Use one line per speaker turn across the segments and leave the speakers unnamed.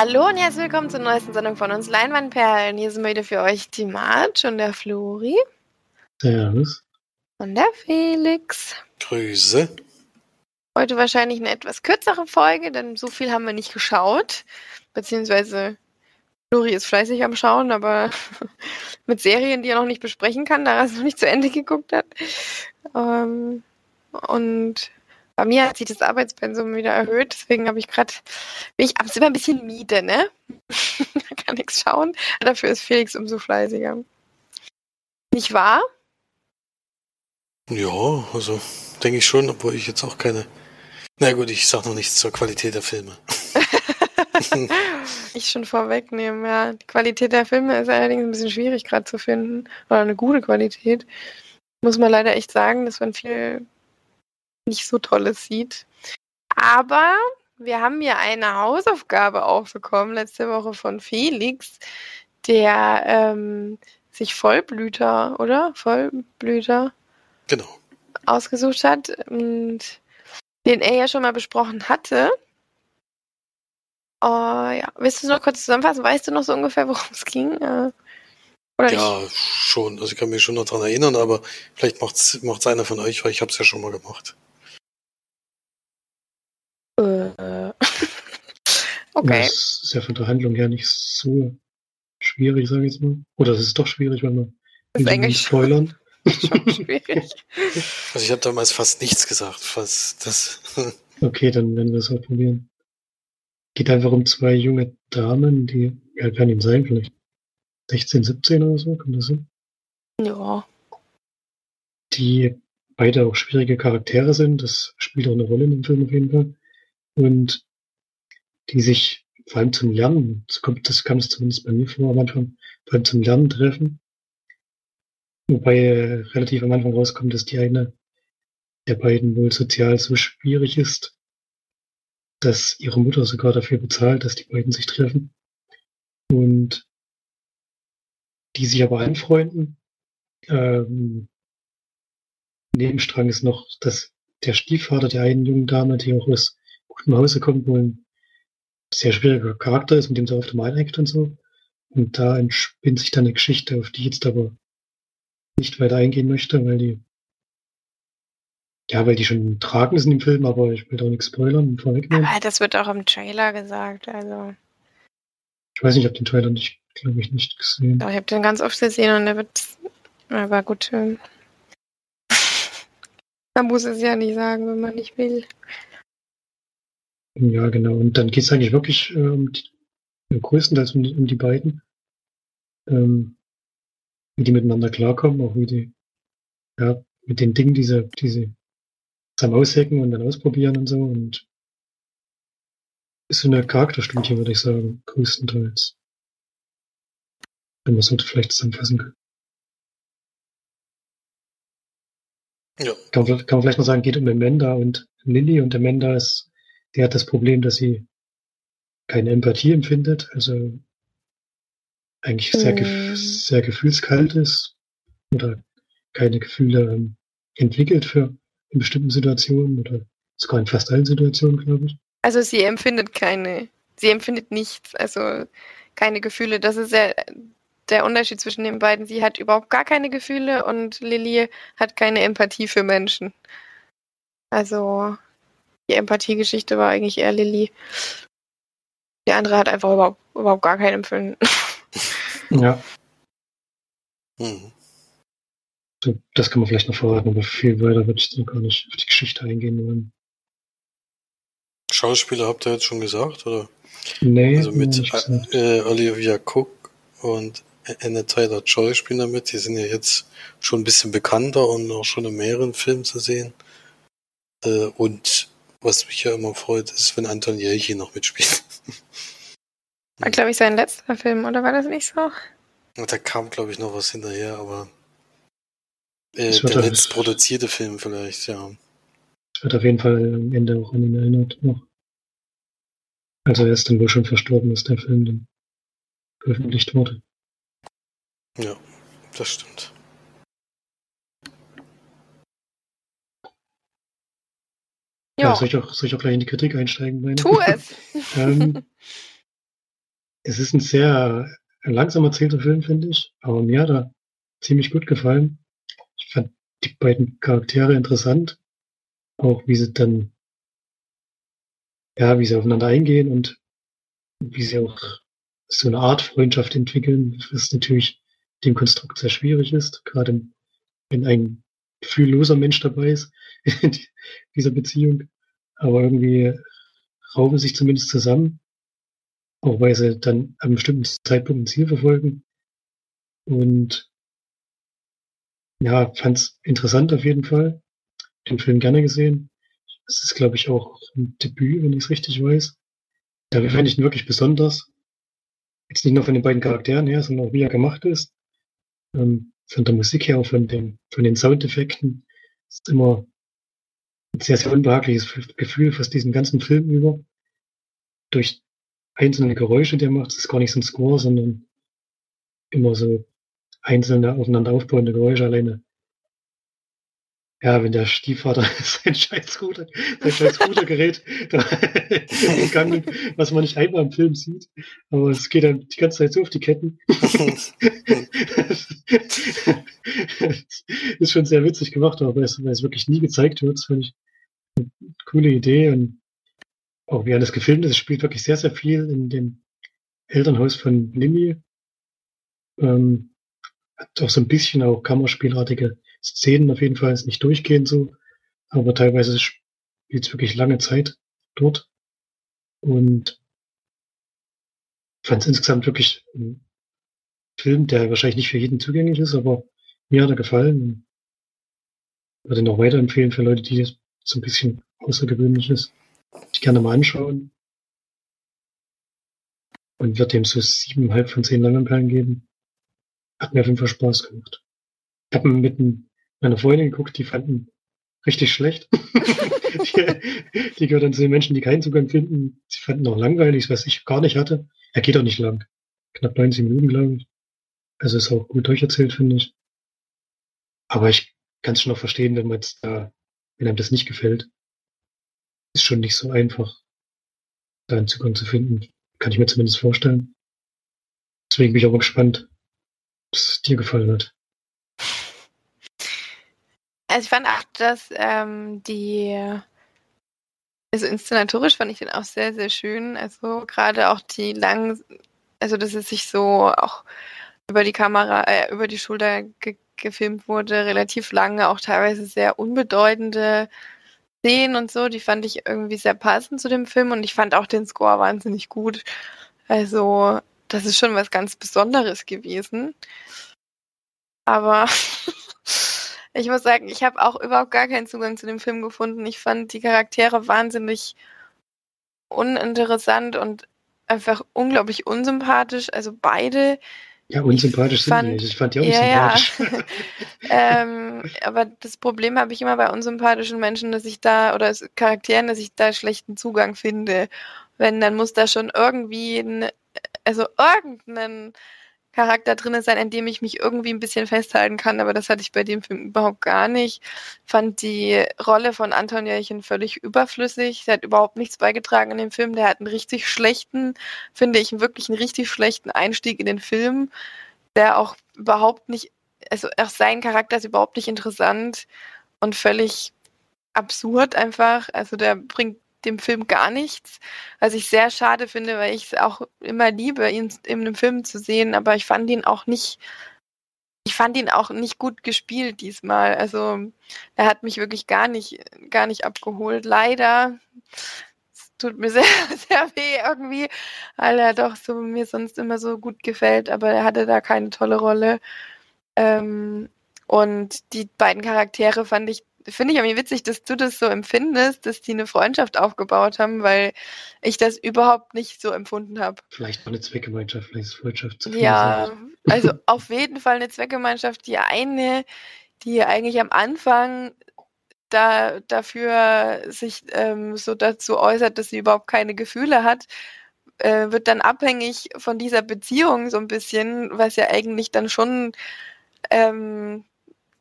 Hallo und herzlich willkommen zur neuesten Sendung von uns Leinwandperlen. Hier sind wir wieder für euch die Marge und der Flori.
Servus.
Und der Felix.
Grüße.
Heute wahrscheinlich eine etwas kürzere Folge, denn so viel haben wir nicht geschaut. Beziehungsweise Flori ist fleißig am Schauen, aber mit Serien, die er noch nicht besprechen kann, da er es noch nicht zu Ende geguckt hat. Ähm, und bei mir hat sich das Arbeitspensum wieder erhöht, deswegen habe ich gerade, bin ich abends immer ein bisschen miete, ne? kann nichts schauen. Dafür ist Felix umso fleißiger. Nicht wahr?
Ja, also denke ich schon, obwohl ich jetzt auch keine. Na gut, ich sag noch nichts zur Qualität der Filme.
ich schon vorwegnehmen, ja. Die Qualität der Filme ist allerdings ein bisschen schwierig gerade zu finden. Oder eine gute Qualität. Muss man leider echt sagen, dass man viel nicht so Tolles sieht. Aber wir haben ja eine Hausaufgabe auch bekommen letzte Woche von Felix, der ähm, sich Vollblüter, oder? Vollblüter
Genau.
ausgesucht hat und den er ja schon mal besprochen hatte. Oh, ja. Willst du noch kurz zusammenfassen? Weißt du noch so ungefähr, worum es ging? Äh, oder
Ja,
nicht?
schon. Also ich kann mich schon noch dran erinnern, aber vielleicht macht's, macht's einer von euch, weil ich habe es ja schon mal gemacht.
Äh. Okay.
Das ist ja von der Handlung her nicht so schwierig, sage ich jetzt mal. Oder es ist doch schwierig, wenn man
Das ist
will
eigentlich
nicht spoilern.
schon schwierig.
Also ich habe damals fast nichts gesagt, fast das.
Okay, dann werden wir es halt probieren. Geht einfach um zwei junge Damen, die, ja, kann ihm sein, vielleicht 16, 17 oder so, kommt das hin?
ja.
Die beide auch schwierige Charaktere sind. Das spielt auch eine Rolle in dem Film auf jeden Fall. Und die sich vor allem zum Lernen, das kam es zumindest bei mir vor am Anfang, vor allem zum Lernen treffen. Wobei relativ am Anfang rauskommt, dass die eine der beiden wohl sozial so schwierig ist, dass ihre Mutter sogar dafür bezahlt, dass die beiden sich treffen. Und die sich aber anfreunden. Ähm, Nebenstrang ist noch, dass der Stiefvater der einen jungen Dame, die auch aus gutem Hause kommt, wohl ein sehr schwieriger Charakter ist, mit dem sie oft mal eineckt und so. Und da entspinnt sich dann eine Geschichte, auf die ich jetzt aber nicht weiter eingehen möchte, weil die ja, weil die schon tragen sind im Film, aber ich will auch nichts spoilern und vorwegnehmen.
Aber das wird auch im Trailer gesagt. Also,
Ich weiß nicht, ich habe den Trailer nicht, glaube ich, nicht gesehen.
aber ich habe den ganz oft gesehen und der wird. Aber gut. ähm, Man muss es ja nicht sagen, wenn man nicht will.
Ja, genau. Und dann geht es eigentlich wirklich äh, um die, größtenteils um die, um die beiden. Ähm, wie die miteinander klarkommen, auch wie die, ja, mit den Dingen, die sie, die sie zusammen aushacken und dann ausprobieren und so. Und ist so eine Charakterstudie, würde ich sagen, größtenteils. Wenn man es so vielleicht zusammenfassen kann.
ja.
Kann man, kann man vielleicht noch sagen, geht um Amanda und Lilly und Amanda ist, die hat das Problem, dass sie keine Empathie empfindet, also eigentlich sehr, gef sehr gefühlskalt ist oder keine Gefühle ähm, entwickelt für in bestimmten Situationen oder sogar in fast allen Situationen, glaube ich.
Also sie empfindet keine, sie empfindet nichts, also keine Gefühle. Das ist ja der Unterschied zwischen den beiden. Sie hat überhaupt gar keine Gefühle und Lilly hat keine Empathie für Menschen. Also die Empathiegeschichte war eigentlich eher Lilly. Die andere hat einfach überhaupt, überhaupt gar kein Empfinden.
Ja,
Hm.
so, das kann man vielleicht noch verraten, aber viel weiter würde ich dann gar nicht auf die Geschichte eingehen wollen.
Schauspieler habt ihr jetzt schon gesagt, oder?
Nee,
Also mit äh, Olivia Cook und Anna Taylor Joy spielen damit. Die sind ja jetzt schon ein bisschen bekannter und auch schon in mehreren Filmen zu sehen. Äh, und was mich ja immer freut, ist, wenn Anton Jelchin noch mitspielt.
War, glaube ich, sein letzter Film, oder war das nicht so?
Da kam, glaube ich, noch was hinterher, aber äh,
Das wird
der
doch-
letzt produzierte Film vielleicht, ja.
Es wird auf jeden Fall am Ende auch an ihn erinnert noch. Also er ist dann wohl schon verstorben, als der Film dann veröffentlicht wurde.
Ja, das stimmt.
Ja, soll, ich auch, soll ich auch gleich in die Kritik einsteigen? Meine?
tu es.
ähm, es ist ein sehr langsam erzählter Film, finde ich, aber mir hat er ziemlich gut gefallen. Ich fand die beiden Charaktere interessant, auch wie sie dann, ja, wie sie aufeinander eingehen und wie sie auch so eine Art Freundschaft entwickeln, was natürlich dem Konstrukt sehr schwierig ist, gerade wenn ein gefühlloser Mensch dabei ist in dieser Beziehung. Aber irgendwie raufen sich zumindest zusammen, auch weil sie dann am bestimmten Zeitpunkt ein Ziel verfolgen. Und ja, fand's interessant auf jeden Fall. Den Film gerne gesehen. Es ist, glaube ich, auch ein Debüt, wenn ich es richtig weiß. Da fand ich ihn wirklich besonders. Jetzt nicht nur von den beiden Charakteren her, sondern auch wie er gemacht ist. Ähm, von der Musik her, von den, von den Soundeffekten. Ist immer ein sehr, sehr unbehagliches Gefühl fast diesen ganzen Film über. Durch einzelne Geräusche, die er macht, es ist gar nicht so ein Score, sondern immer so einzelne aufeinander aufbauende Geräusche alleine. Ja, wenn der Stiefvater sein scheiß Ruder, sein scheiß Rudergerät gegangen, was man nicht einmal im Film sieht, aber es geht dann die ganze Zeit so auf die Ketten. ist schon sehr witzig gemacht, aber es, weil es wirklich nie gezeigt wird, das finde ich eine coole Idee und auch wie alles gefilmt ist, es spielt wirklich sehr, sehr viel in dem Elternhaus von Limi. Ähm, hat auch so ein bisschen auch Kammerspielartige Szenen auf jeden Fall, ist nicht durchgehend so, aber teilweise spielt es wirklich lange Zeit dort. Und fand es insgesamt wirklich ein Film, der wahrscheinlich nicht für jeden zugänglich ist, aber mir hat er gefallen. Ich würde ihn auch weiterempfehlen für Leute, die so ein bisschen außergewöhnlich ist. Ich gerne mal anschauen. Und wird dem so siebeneinhalb von zehn Langenperlen geben. Hat mir auf jeden Fall Spaß gemacht. Ich habe mit meiner Freundin geguckt, die fanden richtig schlecht. die, die gehört dann zu den Menschen, die keinen Zugang finden. Sie fanden auch langweilig, was ich gar nicht hatte. Er geht auch nicht lang. Knapp 90 Minuten, glaube ich. Also ist auch gut durcherzählt, finde ich. Aber ich kann es schon noch verstehen, wenn man jetzt da, wenn einem das nicht gefällt. Ist schon nicht so einfach, da einen Zugang zu finden. Kann ich mir zumindest vorstellen. Deswegen bin ich auch mal gespannt, es dir gefallen hat.
Also ich fand auch, dass ähm, die, also inszenatorisch fand ich den auch sehr, sehr schön. Also gerade auch die langen, also dass es sich so auch über die Kamera, äh, über die Schulter ge gefilmt wurde, relativ lange, auch teilweise sehr unbedeutende Szenen und so, die fand ich irgendwie sehr passend zu dem Film und ich fand auch den Score wahnsinnig gut. Also das ist schon was ganz Besonderes gewesen. Aber ich muss sagen, ich habe auch überhaupt gar keinen Zugang zu dem Film gefunden. Ich fand die Charaktere wahnsinnig uninteressant und einfach unglaublich unsympathisch. Also beide.
Ja, unsympathisch sind fand, die nicht. Ich fand die auch
ja, sympathisch. Ja. ähm, aber das Problem habe ich immer bei unsympathischen Menschen, dass ich da, oder Charakteren, dass ich da schlechten Zugang finde. Wenn, dann muss da schon irgendwie, ein, also irgendeinen Charakter drin sein, an dem ich mich irgendwie ein bisschen festhalten kann, aber das hatte ich bei dem Film überhaupt gar nicht. Fand die Rolle von Anton Jährchen völlig überflüssig. Der hat überhaupt nichts beigetragen in dem Film. Der hat einen richtig schlechten, finde ich, wirklich einen richtig schlechten Einstieg in den Film, der auch überhaupt nicht, also auch sein Charakter ist überhaupt nicht interessant und völlig absurd einfach. Also der bringt dem Film gar nichts, was ich sehr schade finde, weil ich es auch immer liebe, ihn in einem Film zu sehen, aber ich fand ihn auch nicht, ich fand ihn auch nicht gut gespielt diesmal. Also er hat mich wirklich gar nicht, gar nicht abgeholt. Leider. Es tut mir sehr, sehr weh irgendwie, weil er doch so mir sonst immer so gut gefällt, aber er hatte da keine tolle Rolle. Ähm, und die beiden Charaktere fand ich finde ich irgendwie witzig, dass du das so empfindest, dass die eine Freundschaft aufgebaut haben, weil ich das überhaupt nicht so empfunden habe.
Vielleicht war eine Zweckgemeinschaft, vielleicht ist Freundschaft zu
viel. Ja, also auf jeden Fall eine Zweckgemeinschaft. Die eine, die eigentlich am Anfang da dafür sich ähm, so dazu äußert, dass sie überhaupt keine Gefühle hat, äh, wird dann abhängig von dieser Beziehung so ein bisschen, was ja eigentlich dann schon ähm,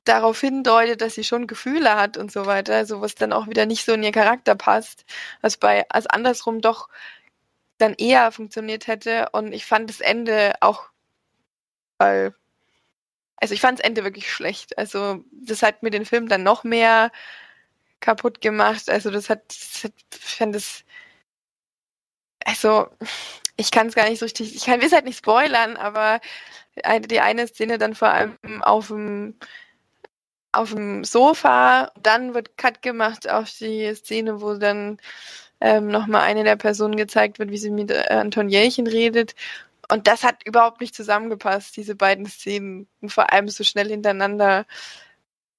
darauf hindeutet, dass sie schon Gefühle hat und so weiter, also was dann auch wieder nicht so in ihr Charakter passt, was bei als andersrum doch dann eher funktioniert hätte. Und ich fand das Ende auch, weil, also ich fand das Ende wirklich schlecht. Also das hat mir den Film dann noch mehr kaputt gemacht. Also das hat, das hat ich fand das, also ich kann es gar nicht so richtig, ich kann es halt nicht spoilern, aber die eine Szene dann vor allem auf dem auf dem Sofa, dann wird Cut gemacht auf die Szene, wo dann ähm, nochmal eine der Personen gezeigt wird, wie sie mit äh, Anton Jelchen redet. Und das hat überhaupt nicht zusammengepasst, diese beiden Szenen. Und vor allem so schnell hintereinander.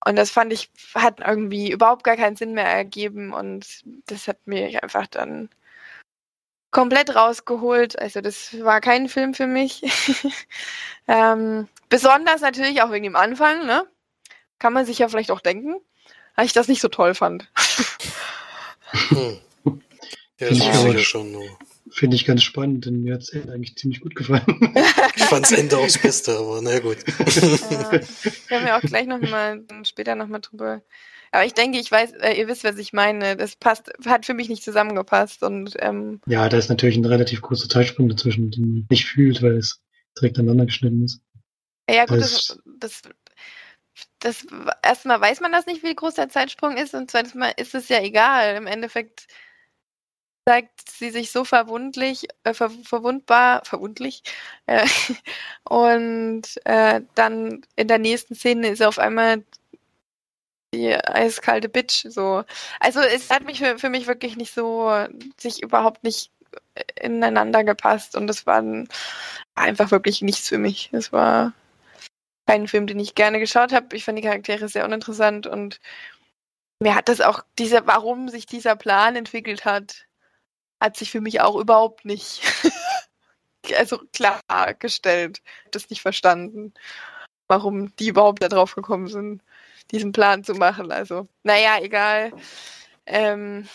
Und das fand ich, hat irgendwie überhaupt gar keinen Sinn mehr ergeben. Und das hat mir einfach dann komplett rausgeholt. Also das war kein Film für mich. ähm, besonders natürlich auch wegen dem Anfang, ne? Kann man sich ja vielleicht auch denken, weil ich das nicht so toll fand.
Hm. Ja, das
Finde ich,
ist schon nur.
Finde ich ganz spannend, denn mir hat es eigentlich ziemlich gut gefallen.
Ich fand's Ende auch das Beste, aber na gut.
Ja, können wir auch gleich nochmal, später nochmal drüber. Aber ich denke, ich weiß, äh, ihr wisst, was ich meine. Das passt, hat für mich nicht zusammengepasst und ähm,
ja, da ist natürlich ein relativ großer Zeitsprung dazwischen, den man nicht fühlt, weil es direkt aneinander geschnitten ist.
ja gut,
Das-
das, das, erstmal weiß man das nicht, wie groß der Zeitsprung ist und zweitens mal ist es ja egal. Im Endeffekt zeigt sie sich so verwundlich, äh, ver verwundbar, verwundlich. Äh, und äh, dann in der nächsten Szene ist er auf einmal die eiskalte Bitch. So. Also es hat mich für, für mich wirklich nicht so, sich überhaupt nicht ineinander gepasst und das war ein- einfach wirklich nichts für mich. Es war kein Film, den ich gerne geschaut habe. Ich fand die Charaktere sehr uninteressant und mir hat das auch, dieser, warum sich dieser Plan entwickelt hat, hat sich für mich auch überhaupt nicht also klargestellt. Das nicht verstanden, warum die überhaupt da drauf gekommen sind, diesen Plan zu machen. Also, naja, egal. Ähm,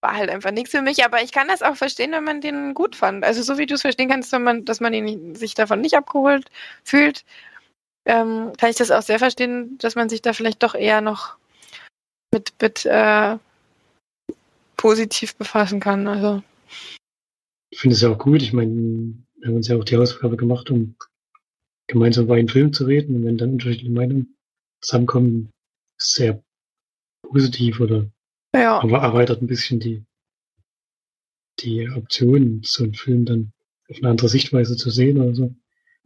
war halt einfach nichts für mich, aber ich kann das auch verstehen, wenn man den gut fand. Also so wie du es verstehen kannst, wenn man, dass man ihn sich davon nicht abgeholt fühlt, ähm, kann ich das auch sehr verstehen, dass man sich da vielleicht doch eher noch mit, mit äh, positiv befassen kann. Also
Ich finde es ja auch gut. Ich meine, wir haben uns ja auch die Hausaufgabe gemacht, um gemeinsam über einen Film zu reden. Und wenn dann unterschiedliche Meinungen zusammenkommen, ist sehr positiv oder
ja,
aber erweitert ein bisschen die, die Optionen, so einen Film dann auf eine andere Sichtweise zu sehen oder so.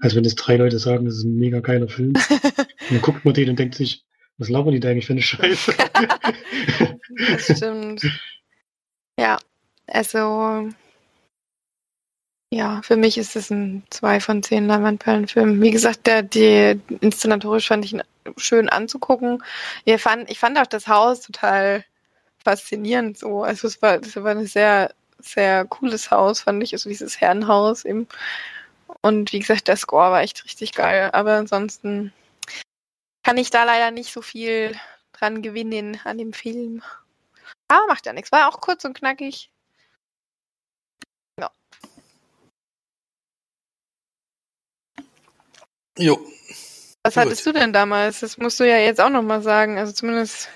Als wenn es drei Leute sagen, das ist ein mega geiler Film. Dann guckt man den und denkt sich, was labern die da eigentlich für eine Scheiße?
das stimmt. Ja, also ja, für mich ist es ein 2 von 10 Leinwandperlenfilm. Wie gesagt, der, die inszenatorisch fand ich ihn schön anzugucken. Ich fand, ich fand auch das Haus total faszinierend so. Also es war, es war ein sehr, sehr cooles Haus, fand ich, also dieses Herrenhaus eben. Und wie gesagt, der Score war echt richtig geil. Aber ansonsten kann ich da leider nicht so viel dran gewinnen an dem Film. Aber macht ja nichts. War auch kurz und knackig.
Jo.
Was
Gut.
hattest du denn damals? Das musst du ja jetzt auch nochmal sagen. Also zumindest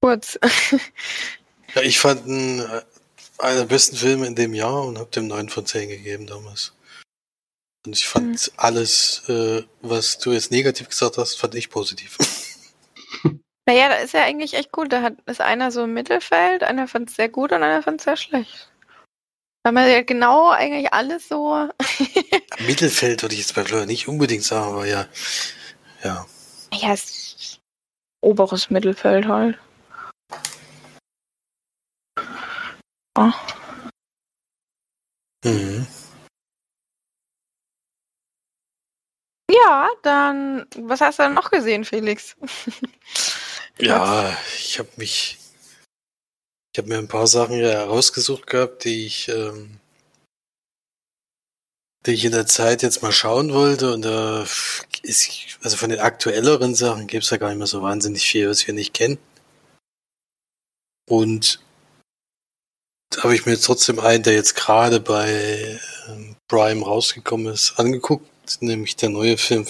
kurz.
Ja, ich fand ihn äh, einer der besten Filme in dem Jahr und habe dem 9 von 10 gegeben damals. Und ich fand alles, äh, was du jetzt negativ gesagt hast, fand ich positiv.
naja, da ist ja eigentlich echt cool. Da hat, ist einer so im Mittelfeld, einer fand es sehr gut und einer fand es sehr schlecht. Da haben wir ja genau eigentlich alles so.
Mittelfeld würde ich jetzt bei Fleur nicht unbedingt sagen, aber ja. Ja.
ja, es ist oberes Mittelfeld halt. Ah. Dann, was hast du denn noch gesehen, Felix?
Ja, ich habe mich. Ich habe mir ein paar Sachen herausgesucht gehabt, die ich, ähm, die ich in der Zeit jetzt mal schauen wollte. Und da ist, also von den aktuelleren Sachen gibt es ja gar nicht mehr so wahnsinnig viel, was wir nicht kennen. Und da habe ich mir trotzdem einen, der jetzt gerade bei ähm, Prime rausgekommen ist, angeguckt, nämlich der neue Film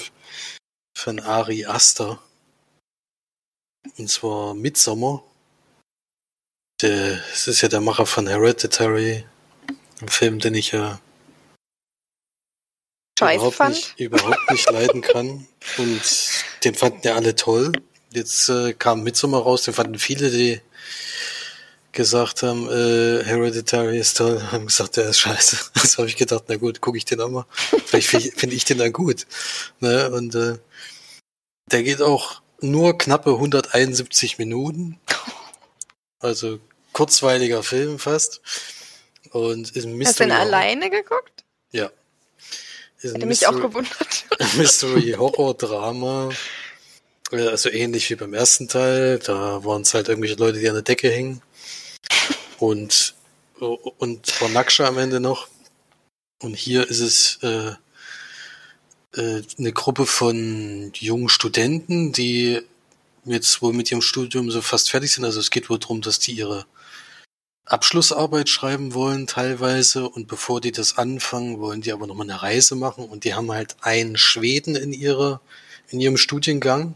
von Ari Aster. Und zwar Midsommer. Es ist ja der Macher von Hereditary Ein Film, den ich ja
Scheiße
überhaupt
fand.
nicht, überhaupt nicht leiden kann. Und den fanden ja alle toll. Jetzt äh, kam Midsommar raus, den fanden viele, die gesagt haben, äh, Hereditary ist toll, haben gesagt, der ist scheiße. Das habe ich gedacht, na gut, gucke ich den auch mal. Vielleicht finde find ich den dann gut. Ne? Und äh, der geht auch nur knappe 171 Minuten. Also kurzweiliger Film fast. Und ist ein
Hast du
Mystery.
denn alleine geguckt?
Ja. Ist
Hätte mich auch
Mystery-
gewundert.
Mystery Horror Drama. Also ähnlich wie beim ersten Teil. Da waren es halt irgendwelche Leute, die an der Decke hängen. Und, und war Nackscha am Ende noch. Und hier ist es äh, äh, eine Gruppe von jungen Studenten, die jetzt wohl mit ihrem Studium so fast fertig sind. Also es geht wohl darum, dass die ihre Abschlussarbeit schreiben wollen teilweise und bevor die das anfangen, wollen die aber nochmal eine Reise machen und die haben halt einen Schweden in ihrer, in ihrem Studiengang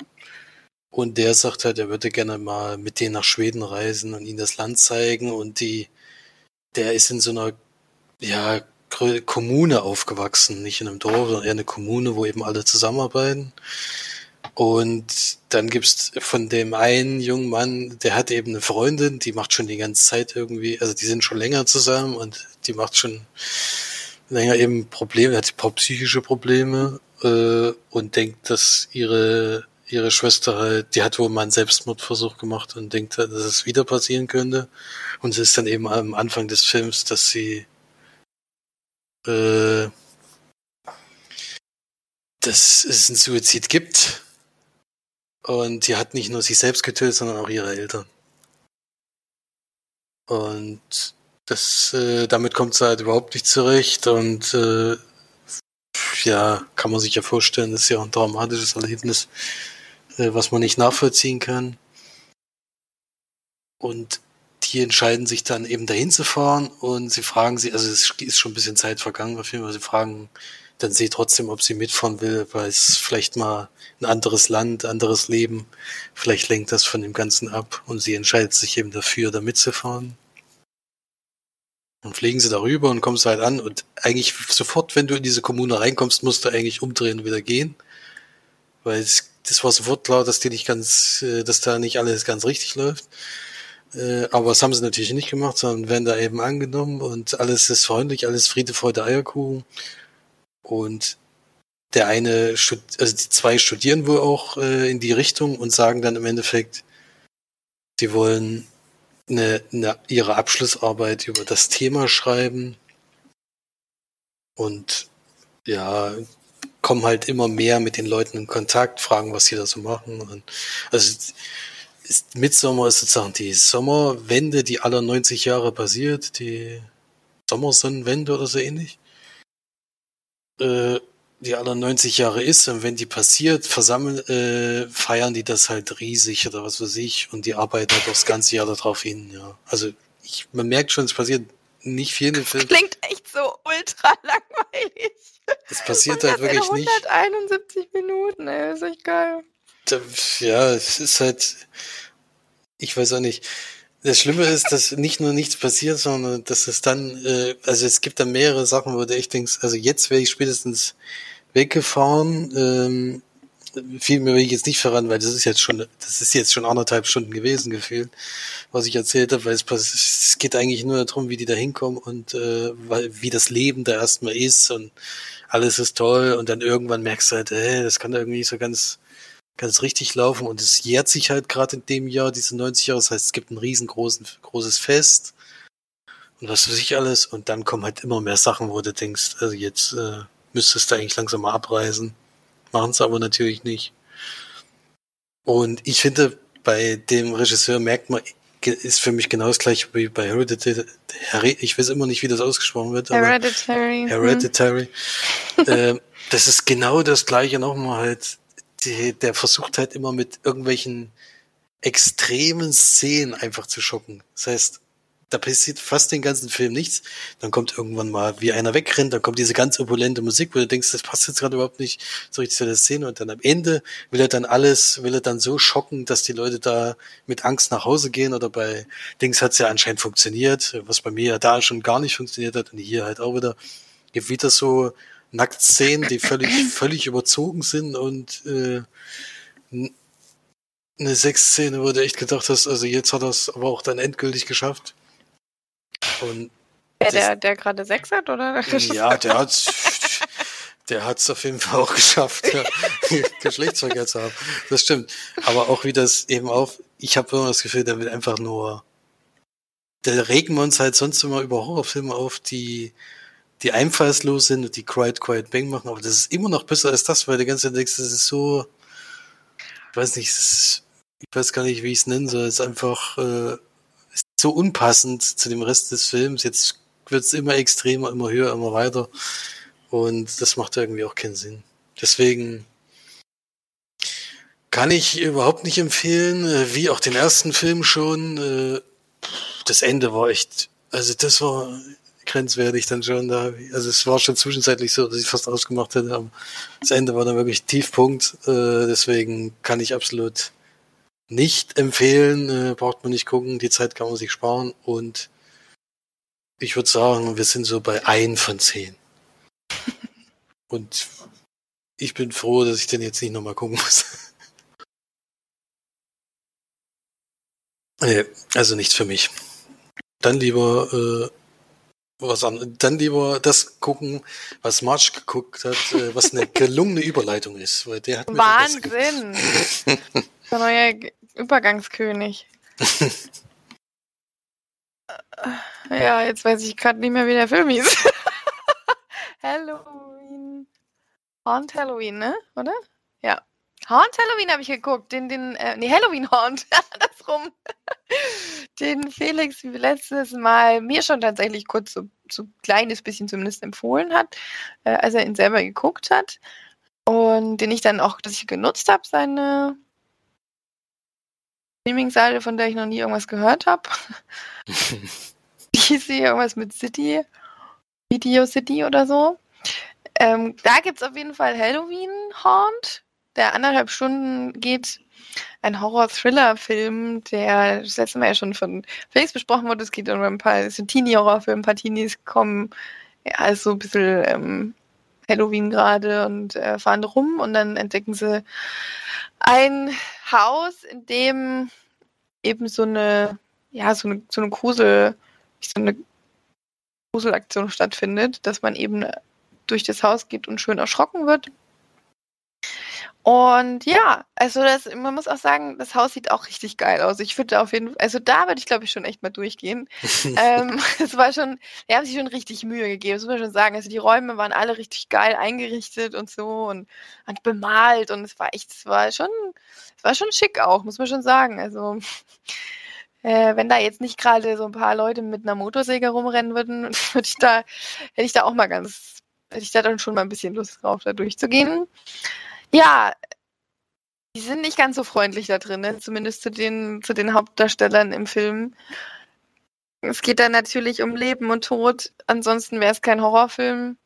und der sagt halt, er würde gerne mal mit denen nach Schweden reisen und ihnen das Land zeigen und die, der ist in so einer, ja, Kommune aufgewachsen, nicht in einem Dorf, sondern eher eine Kommune, wo eben alle zusammenarbeiten. Und dann gibt's von dem einen jungen Mann, der hat eben eine Freundin, die macht schon die ganze Zeit irgendwie, also die sind schon länger zusammen und die macht schon länger eben Probleme, hat ein paar psychische Probleme äh, und denkt, dass ihre ihre Schwester halt, die hat wohl mal einen Selbstmordversuch gemacht und denkt, dass es wieder passieren könnte. Und es ist dann eben am Anfang des Films, dass sie äh, dass es einen Suizid gibt. Und die hat nicht nur sich selbst getötet, sondern auch ihre Eltern. Und das, äh, damit kommt sie halt überhaupt nicht zurecht. Und äh, ja, kann man sich ja vorstellen, das ist ja auch ein dramatisches Erlebnis, äh, was man nicht nachvollziehen kann. Und die entscheiden sich dann eben dahin zu fahren und sie fragen sie, also es ist schon ein bisschen Zeit vergangen auf jeden Fall, sie fragen dann sie trotzdem, ob sie mitfahren will, weil es vielleicht mal ein anderes Land, anderes Leben, vielleicht lenkt das von dem Ganzen ab und sie entscheidet sich eben dafür, da mitzufahren. Und fliegen sie darüber und kommst halt an und eigentlich sofort, wenn du in diese Kommune reinkommst, musst du eigentlich umdrehen und wieder gehen. Weil es, das war sofort klar, dass die nicht ganz, äh, dass da nicht alles ganz richtig läuft. Äh, aber das haben sie natürlich nicht gemacht, sondern werden da eben angenommen und alles ist freundlich, alles Friede, Freude, Eierkuchen. Und der eine, also die zwei studieren wohl auch äh, in die Richtung und sagen dann im Endeffekt, sie wollen eine, eine, ihre Abschlussarbeit über das Thema schreiben und ja, kommen halt immer mehr mit den Leuten in Kontakt, fragen, was sie da so machen. Und, also ist, Midsommer ist sozusagen die Sommerwende, die aller 90 Jahre passiert, die Sommersonnenwende oder so ähnlich. Äh, die aller 90 Jahre ist und wenn die passiert, versammeln, äh, feiern die das halt riesig oder was weiß ich und die arbeiten halt auch das ganze Jahr darauf hin, ja. Also ich, man merkt schon, es passiert nicht viel in dem Film.
Klingt echt so ultra langweilig.
Es passiert halt
das
wirklich nicht.
171 Minuten, ey, ist echt geil.
Da- Ja, es ist halt, ich weiß auch nicht. Das Schlimme ist, dass nicht nur nichts passiert, sondern dass es dann, äh, also es gibt dann mehrere Sachen, wo du echt denkst, also jetzt wäre ich spätestens weggefahren. Ähm, viel mehr will ich jetzt nicht verraten, weil das ist jetzt schon, das ist jetzt schon anderthalb Stunden gewesen gefühlt, was ich erzählt habe, weil es, es geht eigentlich nur darum, wie die da hinkommen und äh, weil, wie das Leben da erstmal ist und alles ist toll und dann irgendwann merkst du halt, äh, das kann irgendwie nicht so ganz ganz richtig laufen und es jährt sich halt gerade in dem Jahr, diese 90 Jahre, das heißt, es gibt ein riesengroßen, großes Fest und was weiß ich alles und dann kommen halt immer mehr Sachen, wo du denkst, also jetzt äh, müsstest du eigentlich langsam mal abreisen. Machen es aber natürlich nicht. Und ich finde, bei dem Regisseur merkt man, ist für mich genau das gleiche wie bei Hereditary. Ich weiß immer nicht, wie das ausgesprochen wird, aber
Hereditary. hm.
Hereditary. ähm, das ist genau das gleiche nochmal halt. Die, der versucht halt immer mit irgendwelchen extremen Szenen einfach zu schocken. Das heißt, da passiert fast den ganzen Film nichts. Dann kommt irgendwann mal, wie einer wegrennt, dann kommt diese ganz opulente Musik, wo du denkst, das passt jetzt gerade überhaupt nicht so richtig zu der Szene. Und dann am Ende will er dann alles, will er dann so schocken, dass die Leute da mit Angst nach Hause gehen. Oder bei Dings hat es ja anscheinend funktioniert, was bei mir ja da schon gar nicht funktioniert hat und hier halt auch wieder. Gibt wieder so Nacktszenen, die völlig, völlig überzogen sind und äh, eine Sexszene, wo du echt gedacht hast, also jetzt hat er es aber auch dann endgültig geschafft.
Und der, der, der gerade Sex hat, oder?
Ja, der hat der hat es auf jeden Fall auch geschafft, ja, Geschlechtsverkehr zu haben. Das stimmt. Aber auch wie das eben auf, ich habe immer das Gefühl, der will einfach nur, da regen wir uns halt sonst immer über Horrorfilme auf, die, die einfallslos sind und die Quiet Quiet Bang machen, aber das ist immer noch besser als das, weil du ganze denkst, das ist so, ich weiß nicht, ist, ich weiß gar nicht, wie ich es nennen soll, es ist einfach, äh, so unpassend zu dem Rest des Films. Jetzt wird es immer extremer, immer höher, immer weiter. Und das macht irgendwie auch keinen Sinn. Deswegen kann ich überhaupt nicht empfehlen, äh, wie auch den ersten Film schon. Äh, das Ende war echt, also das war grenzwertig dann schon da. Also es war schon zwischenzeitlich so, dass ich fast ausgemacht hätte, aber das Ende war dann wirklich Tiefpunkt. Äh, deswegen kann ich absolut nicht empfehlen, äh, braucht man nicht gucken, die Zeit kann man sich sparen und ich würde sagen, wir sind so bei ein von zehn. Und ich bin froh, dass ich den jetzt nicht nochmal gucken muss. nee, also nichts für mich. Dann lieber äh, was an, dann lieber das gucken, was March geguckt hat, äh, was eine gelungene Überleitung ist, weil der hat
Wahnsinn. Der neue Übergangskönig. ja, jetzt weiß ich gerade nicht mehr, wie der Film hieß. Halloween. Haunt Halloween, ne? Oder? Ja. Haunt Halloween habe ich geguckt. Den, den, äh, nee, Halloween Haunt. das rum. den Felix letztes Mal mir schon tatsächlich kurz so, so ein kleines bisschen zumindest empfohlen hat, äh, als er ihn selber geguckt hat. Und den ich dann auch, dass ich genutzt habe, seine Streaming-Seite, von der ich noch nie irgendwas gehört habe. Die hieß irgendwas mit City, Video City oder so. Ähm, da gibt es auf jeden Fall Halloween Haunt, der anderthalb Stunden geht. Ein Horror-Thriller-Film, der das letzte Mal ja schon von Felix besprochen wurde. Es geht um ein paar Teenie-Horrorfilme, ein paar Teenies kommen ja, also ein bisschen ähm, Halloween gerade und äh, fahren rum und dann entdecken sie ein Haus, in dem eben so eine, ja, so eine, so eine Grusel, so eine Gruselaktion stattfindet, dass man eben durch das Haus geht und schön erschrocken wird. Und ja, also das, man muss auch sagen, das Haus sieht auch richtig geil aus. Ich würde auf jeden Fall, also da würde ich glaube ich schon echt mal durchgehen. ähm, es war schon, die haben sich schon richtig Mühe gegeben, das muss man schon sagen. Also die Räume waren alle richtig geil eingerichtet und so und, und bemalt und es war echt, es war schon, es war schon schick auch, muss man schon sagen. Also äh, wenn da jetzt nicht gerade so ein paar Leute mit einer Motorsäge rumrennen würden, würde ich da, hätte ich da auch mal ganz, hätte ich da dann schon mal ein bisschen Lust drauf, da durchzugehen. Ja, die sind nicht ganz so freundlich da drin, ne? zumindest zu den, zu den Hauptdarstellern im Film. Es geht da natürlich um Leben und Tod, ansonsten wäre es kein Horrorfilm.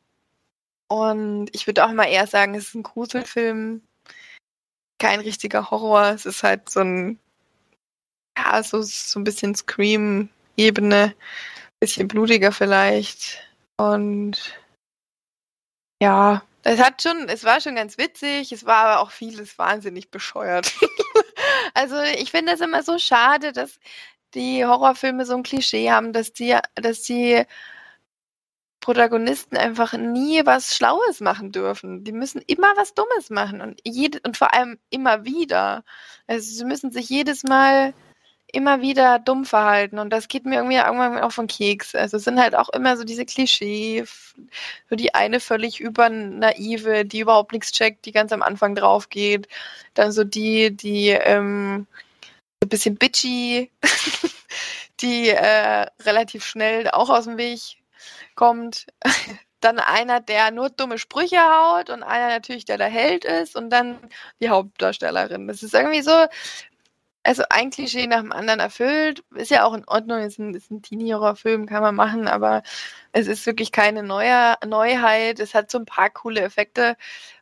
Und ich würde auch mal eher sagen, es ist ein Gruselfilm, kein richtiger Horror. Es ist halt so ein, ja, so, so ein bisschen Scream-Ebene, bisschen blutiger vielleicht. Und ja, es hat schon, es war schon ganz witzig, es war aber auch vieles wahnsinnig bescheuert. also ich finde es immer so schade, dass die Horrorfilme so ein Klischee haben, dass die, dass die Protagonisten einfach nie was Schlaues machen dürfen. Die müssen immer was Dummes machen und jede, und vor allem immer wieder. Also sie müssen sich jedes Mal immer wieder dumm verhalten und das geht mir irgendwie irgendwann auch von Keks. Also es sind halt auch immer so diese Klischees, so die eine völlig übernaive, die überhaupt nichts checkt, die ganz am Anfang drauf geht. Dann so die, die ähm, ein bisschen bitchy, die äh, relativ schnell auch aus dem Weg kommt. Dann einer, der nur dumme Sprüche haut und einer natürlich, der der Held ist und dann die Hauptdarstellerin. Das ist irgendwie so, also ein Klischee nach dem anderen erfüllt. Ist ja auch in Ordnung, ist ein, ist ein Teenie-Horror-Film, kann man machen, aber es ist wirklich keine neue, Neuheit. Es hat so ein paar coole Effekte,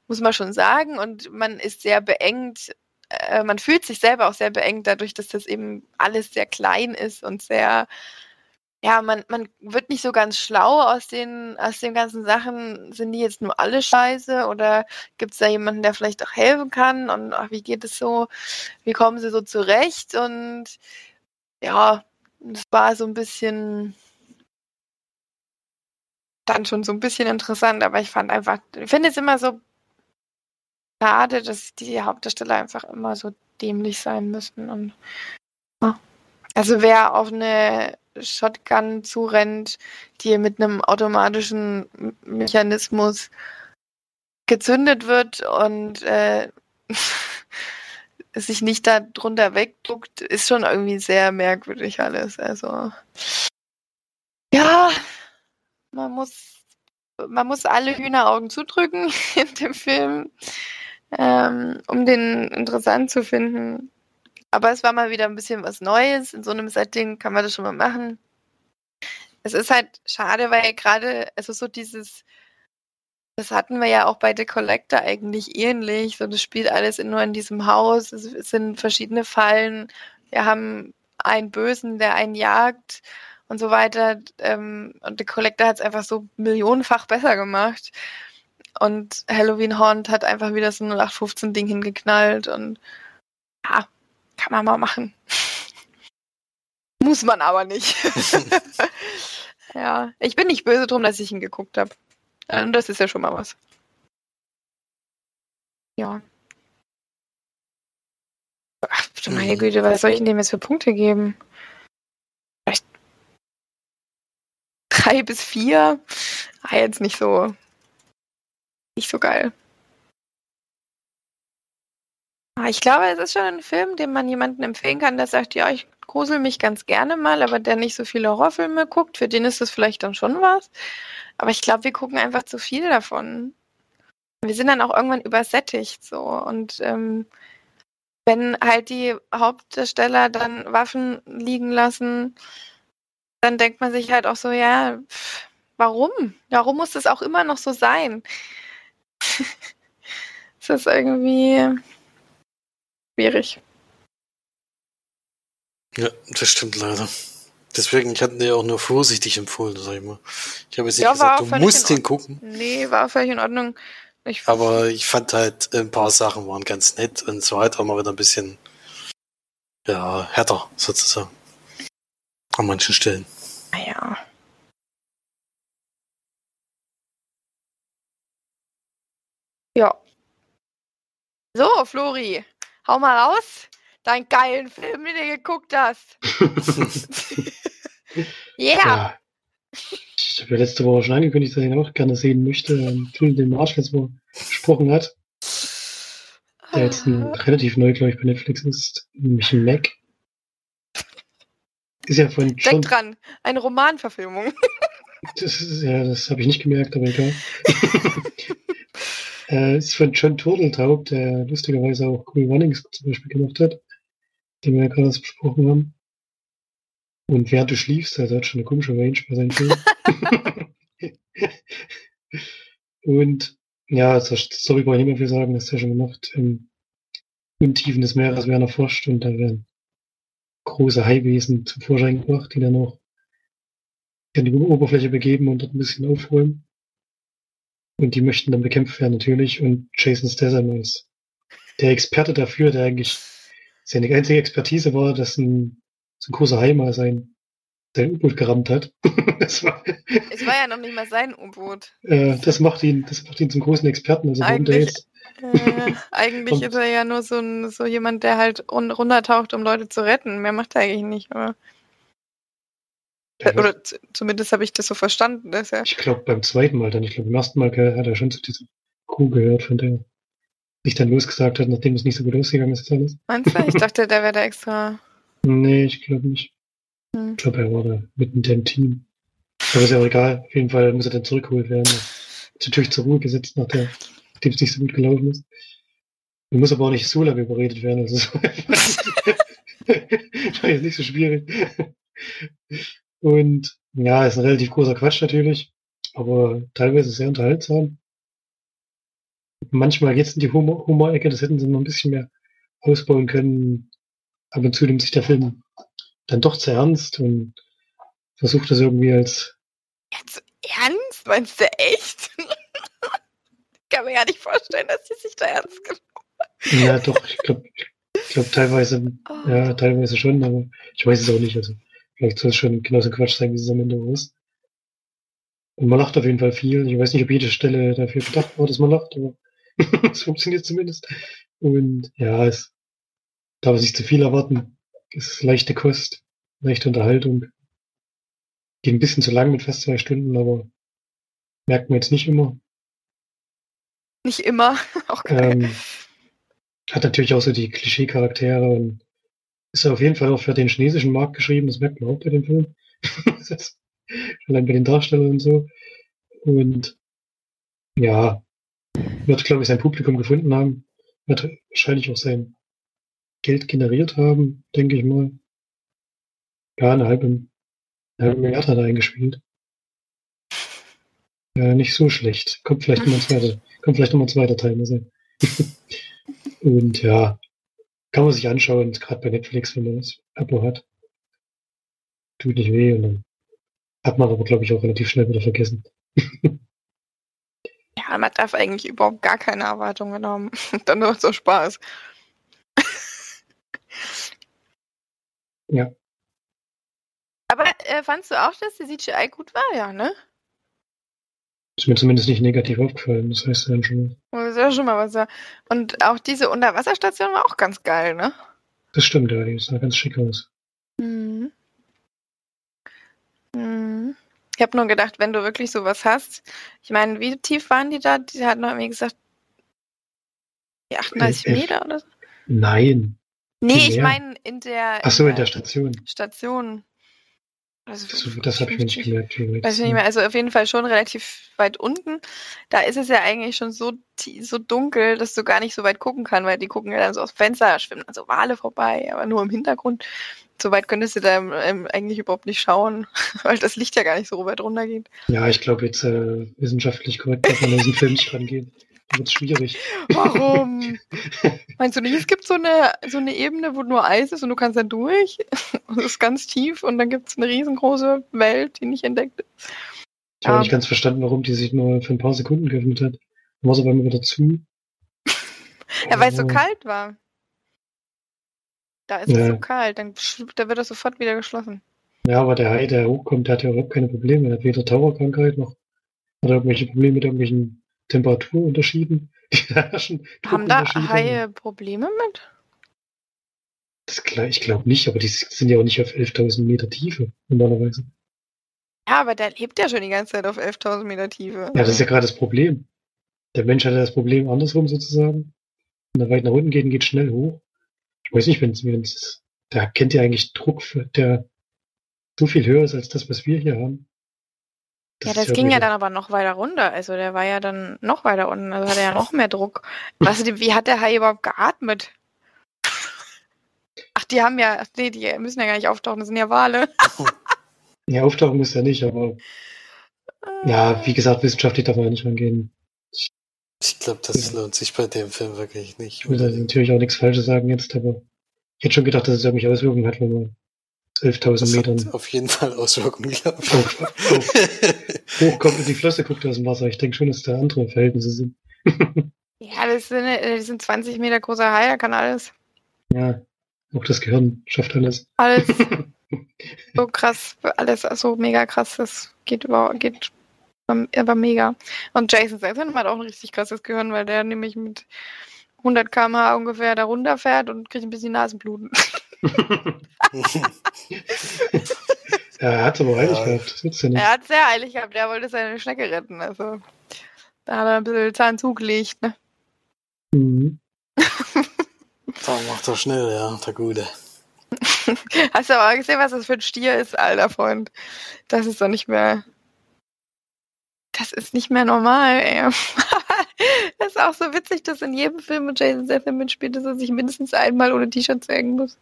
muss man schon sagen. Und man ist sehr beengt. Äh, man fühlt sich selber auch sehr beengt dadurch, dass das eben alles sehr klein ist und sehr ja, man, man wird nicht so ganz schlau aus den, aus den ganzen Sachen. Sind die jetzt nur alle scheiße oder gibt es da jemanden, der vielleicht auch helfen kann? Und ach, wie geht es so? Wie kommen sie so zurecht? Und ja, es war so ein bisschen dann schon so ein bisschen interessant, aber ich fand einfach, ich finde es immer so schade, dass die Hauptdarsteller einfach immer so dämlich sein müssen. Und ja. Also wer auf eine Shotgun zurennt, die mit einem automatischen Mechanismus gezündet wird und äh, sich nicht darunter wegduckt, ist schon irgendwie sehr merkwürdig alles. Also ja, man muss man muss alle Hühneraugen zudrücken in dem Film, ähm, um den interessant zu finden. Aber es war mal wieder ein bisschen was Neues. In so einem Setting kann man das schon mal machen. Es ist halt schade, weil gerade, also so dieses, das hatten wir ja auch bei The Collector eigentlich ähnlich. So, das spielt alles nur in diesem Haus. Es sind verschiedene Fallen. Wir haben einen Bösen, der einen jagt und so weiter. Ähm, und The Collector hat es einfach so millionenfach besser gemacht. Und Halloween Haunt hat einfach wieder so ein 0815-Ding hingeknallt und kann man mal machen. Muss man aber nicht. ja, ich bin nicht böse drum, dass ich ihn geguckt habe. Und das ist ja schon mal was. Ja. Ach, meine mhm. Güte, was soll ich denn dem jetzt für Punkte geben? Vielleicht drei bis vier? Ah, jetzt nicht so. Nicht so geil. Ah, ich glaube, es ist schon ein Film, den man jemandem empfehlen kann, der sagt, ja, ich grusel mich ganz gerne mal, aber der nicht so viele Horrorfilme guckt, für den ist das vielleicht dann schon was. Aber ich glaube, wir gucken einfach zu viel davon. Wir sind dann auch irgendwann übersättigt so. Und ähm, wenn halt die Hauptdarsteller dann Waffen liegen lassen, dann denkt man sich halt auch so, ja, warum? Warum muss das auch immer noch so sein? das ist irgendwie schwierig.
Ja, das stimmt leider. Deswegen, ich hatte dir auch nur vorsichtig empfohlen, sag ich mal. Ich habe jetzt nicht ja, gesagt, du musst den gucken.
Nee, war völlig in Ordnung.
Ich aber ich fand halt, ein paar Sachen waren ganz nett und so weiter, mal wieder ein bisschen, ja, härter, sozusagen. An manchen Stellen.
Naja. Ja. So, Flori. Hau mal raus, deinen geilen Film, den du geguckt hast.
yeah. Ja. Ich habe ja letzte Woche schon angekündigt, dass ich ihn auch gerne sehen möchte. Einen Film, den Marsch letzte Woche gesprochen hat. Der jetzt ein, ah. relativ neu, glaube ich, bei Netflix ist. Nämlich Mac. Ist ja von
John... Denk dran, eine Romanverfilmung.
Das ist, ja, das habe ich nicht gemerkt, aber egal. Äh, ist von John Turteltaub, der lustigerweise auch Cool Runnings zum Beispiel gemacht hat, den wir ja gerade besprochen haben. Und während du schliefst, also hat schon eine komische Range bei seinen Filmen. und ja, also Story brauche ich nicht mehr viel sagen, das ist ja schon gemacht. Im Untiefen des Meeres werden erforscht und da werden große Haiwesen zum Vorschein gebracht, die dann auch an die Oberfläche begeben und dort ein bisschen aufräumen. Und die möchten dann bekämpft werden natürlich. Und Jason Statham ist der Experte dafür, der eigentlich seine einzige Expertise war, dass ein, so ein großer Hai mal sein, sein U-Boot gerammt hat.
das war, es war ja noch nicht mal sein U-Boot.
Äh, das macht ihn, das macht ihn zum großen Experten. Also eigentlich,
äh, eigentlich ist er ja nur so, ein, so jemand, der halt runtertaucht, um Leute zu retten. Mehr macht er eigentlich nicht. Aber oder zumindest habe ich das so verstanden. Dass er
ich glaube beim zweiten Mal dann, ich glaube beim ersten Mal hat er schon zu dieser Crew gehört, von der sich dann losgesagt hat, nachdem es nicht so gut ausgegangen ist. Alles.
Meinst du? Ich dachte, der wäre da extra.
Nee, ich glaube nicht. Hm. Ich glaube, er war da mitten im Team. Aber ist ja auch egal. Auf jeden Fall muss er dann zurückgeholt werden. Ist natürlich zur Ruhe gesetzt, nachdem es nicht so gut gelaufen ist. Er muss aber auch nicht so lange überredet werden. Also war jetzt nicht so schwierig. Und ja, ist ein relativ großer Quatsch natürlich, aber teilweise sehr unterhaltsam. Manchmal geht's in die Humor- Humor-Ecke, das hätten sie noch ein bisschen mehr ausbauen können. Ab und zu nimmt sich der Film dann doch zu ernst und versucht das irgendwie als
Jetzt ernst? Meinst du echt? ich kann mir gar nicht vorstellen, dass die sich da ernst genommen
Ja, doch, ich glaube, ich glaub, teilweise,
Oh.
ja, teilweise schon, aber ich weiß es auch nicht. Also, vielleicht soll es schon genauso Quatsch sein, wie es am Ende ist. Und man lacht auf jeden Fall viel. Ich weiß nicht, ob jede Stelle dafür gedacht war, dass man lacht, aber es funktioniert zumindest. Und ja, es darf sich zu viel erwarten. Es ist leichte Kost, leichte Unterhaltung. Geht ein bisschen zu lang mit fast zwei Stunden, aber merkt man jetzt nicht immer.
Nicht immer. Auch geil.
Ähm, hat natürlich auch so die Klischee-Charaktere und ist auf jeden Fall auch für den chinesischen Markt geschrieben, das merkt man auch bei dem Film. Allein bei den Darstellern und so. Und ja, wird, glaube ich, sein Publikum gefunden haben. Wird wahrscheinlich auch sein Geld generiert haben, denke ich mal. Ja, eine halbe, eine halbe Milliarde hat er eingespielt. Ja, nicht so schlecht. Kommt vielleicht noch mal ein zweiter, kommt vielleicht noch mal ein zweiter Teil. Und ja, kann man sich anschauen, gerade bei Netflix, wenn man das Abo hat. Tut nicht weh und dann hat man aber, glaube ich, auch relativ schnell wieder vergessen.
Ja, man darf eigentlich überhaupt gar keine Erwartungen haben. Dann nur so Spaß.
Ja.
Aber äh, fandst du auch, dass die CGI gut war, ja, ne?
Ist mir zumindest nicht negativ aufgefallen. Das heißt dann schon,
Das ist ja schon mal was. Ja. Und auch diese Unterwasserstation war auch ganz geil, ne?
das stimmt, ja, die sah ganz schick aus.
Mhm. Mhm. Ich habe nur gedacht, wenn du wirklich sowas hast, ich meine, wie tief waren die da? Die hatten noch irgendwie gesagt, die 38
Elf.
Meter oder so?
Nein.
Nee, ich meine in der,
Ach so, in der Station.
Station. Also
Das, das habe ich mir nicht
50.
gemerkt.
Weiß ich nicht mehr, also auf jeden Fall schon relativ weit unten. Da ist es ja eigentlich schon so, so dunkel, dass du gar nicht so weit gucken kannst, weil die gucken ja dann so aus dem Fenster, da schwimmen dann so Wale vorbei, aber nur im Hintergrund. So weit könntest du da ähm, eigentlich überhaupt nicht schauen, weil das Licht ja gar nicht so weit runtergeht.
Ja, ich glaube jetzt äh, wissenschaftlich korrekt darf man an diesen Film nicht rangehen. Da wird es schwierig.
Warum? Meinst du nicht, es gibt so eine, so eine Ebene, wo nur Eis ist und du kannst da durch? Und es ist ganz tief und dann gibt es eine riesengroße Welt, die nicht entdeckt ist.
Ich habe
Ja.
nicht ganz verstanden, warum die sich nur für ein paar Sekunden geöffnet hat. Sie aber immer wieder zu.
Ja, weil es so
Oh.
kalt war. Da ist es
Ja.
so kalt, dann da wird das sofort wieder geschlossen.
Ja, aber der Hai, der hochkommt, der hat ja überhaupt keine Probleme. Er hat weder Taucherkrankheit noch hat irgendwelche Probleme mit irgendwelchen Temperaturunterschieden, die da herrschen.
Haben da. Haie Probleme mit?
Das, klar- ich glaube nicht, aber die sind ja auch nicht auf 11.000 Meter Tiefe normalerweise.
Ja, aber der lebt ja schon die ganze Zeit auf 11.000 Meter Tiefe.
Ja, das ist ja gerade das Problem. Der Mensch hat ja das Problem andersrum sozusagen. Wenn er weit nach unten geht, geht schnell hoch. Ich weiß nicht, wenn es, der kennt ja eigentlich Druck, der so viel höher ist als das, was wir hier haben.
Ja,
ist
das ging ja dann aber noch weiter runter. Also der war ja dann noch weiter unten. Also hat er ja noch mehr Druck. Was, wie hat der Hai überhaupt geatmet? Ach, die haben ja, ach nee, die müssen ja gar nicht auftauchen, das sind ja Wale.
Ja, auftauchen muss er nicht, aber ja, wie gesagt, wissenschaftlich darf man ja nicht rangehen.
Ich glaube, das lohnt sich bei dem Film wirklich nicht.
Ich will da natürlich auch nichts Falsches sagen jetzt, aber ich hätte schon gedacht, dass es irgendwelche Auswirkungen hat, wenn man 11.000
Das
Metern
hat auf jeden Fall Auswirkungen, glaube ich.
auf, auf, hochkommt und die Flosse guckt aus dem Wasser. Ich denke schon, dass da andere Verhältnisse sind.
Ja, das sind, äh, das sind 20 Meter großer Hai, der kann alles.
Ja, auch das Gehirn schafft alles.
Alles so krass, alles so mega krass. Das geht über, geht aber mega. Und Jason Statham hat auch ein richtig krasses Gehirn, weil der nämlich mit 100 km/h ungefähr da runterfährt und kriegt ein bisschen Nasenbluten.
Ja, er hat es aber eilig
Ja.
gehabt. Ja nicht.
Er hat sehr eilig gehabt, der wollte seine Schnecke retten. Also da hat er ein bisschen Zahn zugelegt. Ne?
Mhm.
Da macht er schnell, ja, der Gute.
Hast du aber gesehen, was das für ein Stier ist, alter Freund? Das ist doch nicht mehr. Das ist nicht mehr normal, ey. das ist auch so witzig, dass in jedem Film, wo Jason Statham mitspielt, dass er sich mindestens einmal ohne T-Shirt zeigen muss.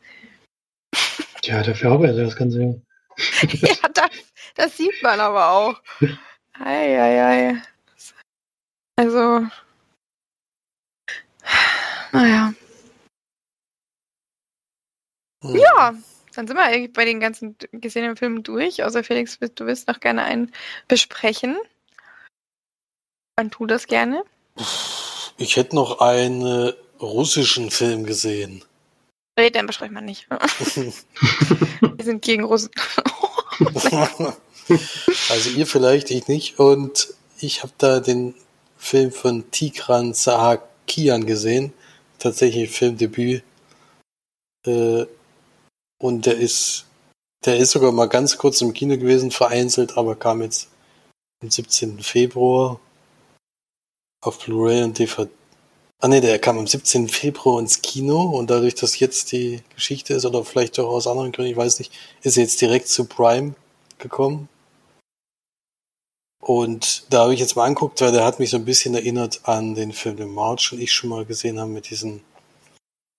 Tja, dafür arbeitet er das ganze Jahr.
ja, das, das sieht man aber auch. Ei, ei, ei. Also, naja.
Hm.
Ja, dann sind wir eigentlich bei den ganzen gesehenen Filmen durch. Außer Felix, du willst noch gerne einen besprechen. Dann tu das gerne.
Ich hätte noch einen russischen Film gesehen.
Nee, den besprechen wir nicht. wir sind gegen Russen.
also ihr vielleicht, ich nicht. Und ich habe da den Film von Tigran Sahakian gesehen. Tatsächlich Filmdebüt. Äh, und der ist, der ist sogar mal ganz kurz im Kino gewesen, vereinzelt, aber kam jetzt am 17. Februar auf Blu-ray und DVD. Ah ne, der kam am 17. Februar ins Kino und dadurch, dass jetzt die Geschichte ist, oder vielleicht auch aus anderen Gründen, ich weiß nicht, ist er jetzt direkt zu Prime gekommen. Und da habe ich jetzt mal anguckt, weil der hat mich so ein bisschen erinnert an den Film, den March und ich schon mal gesehen haben mit diesem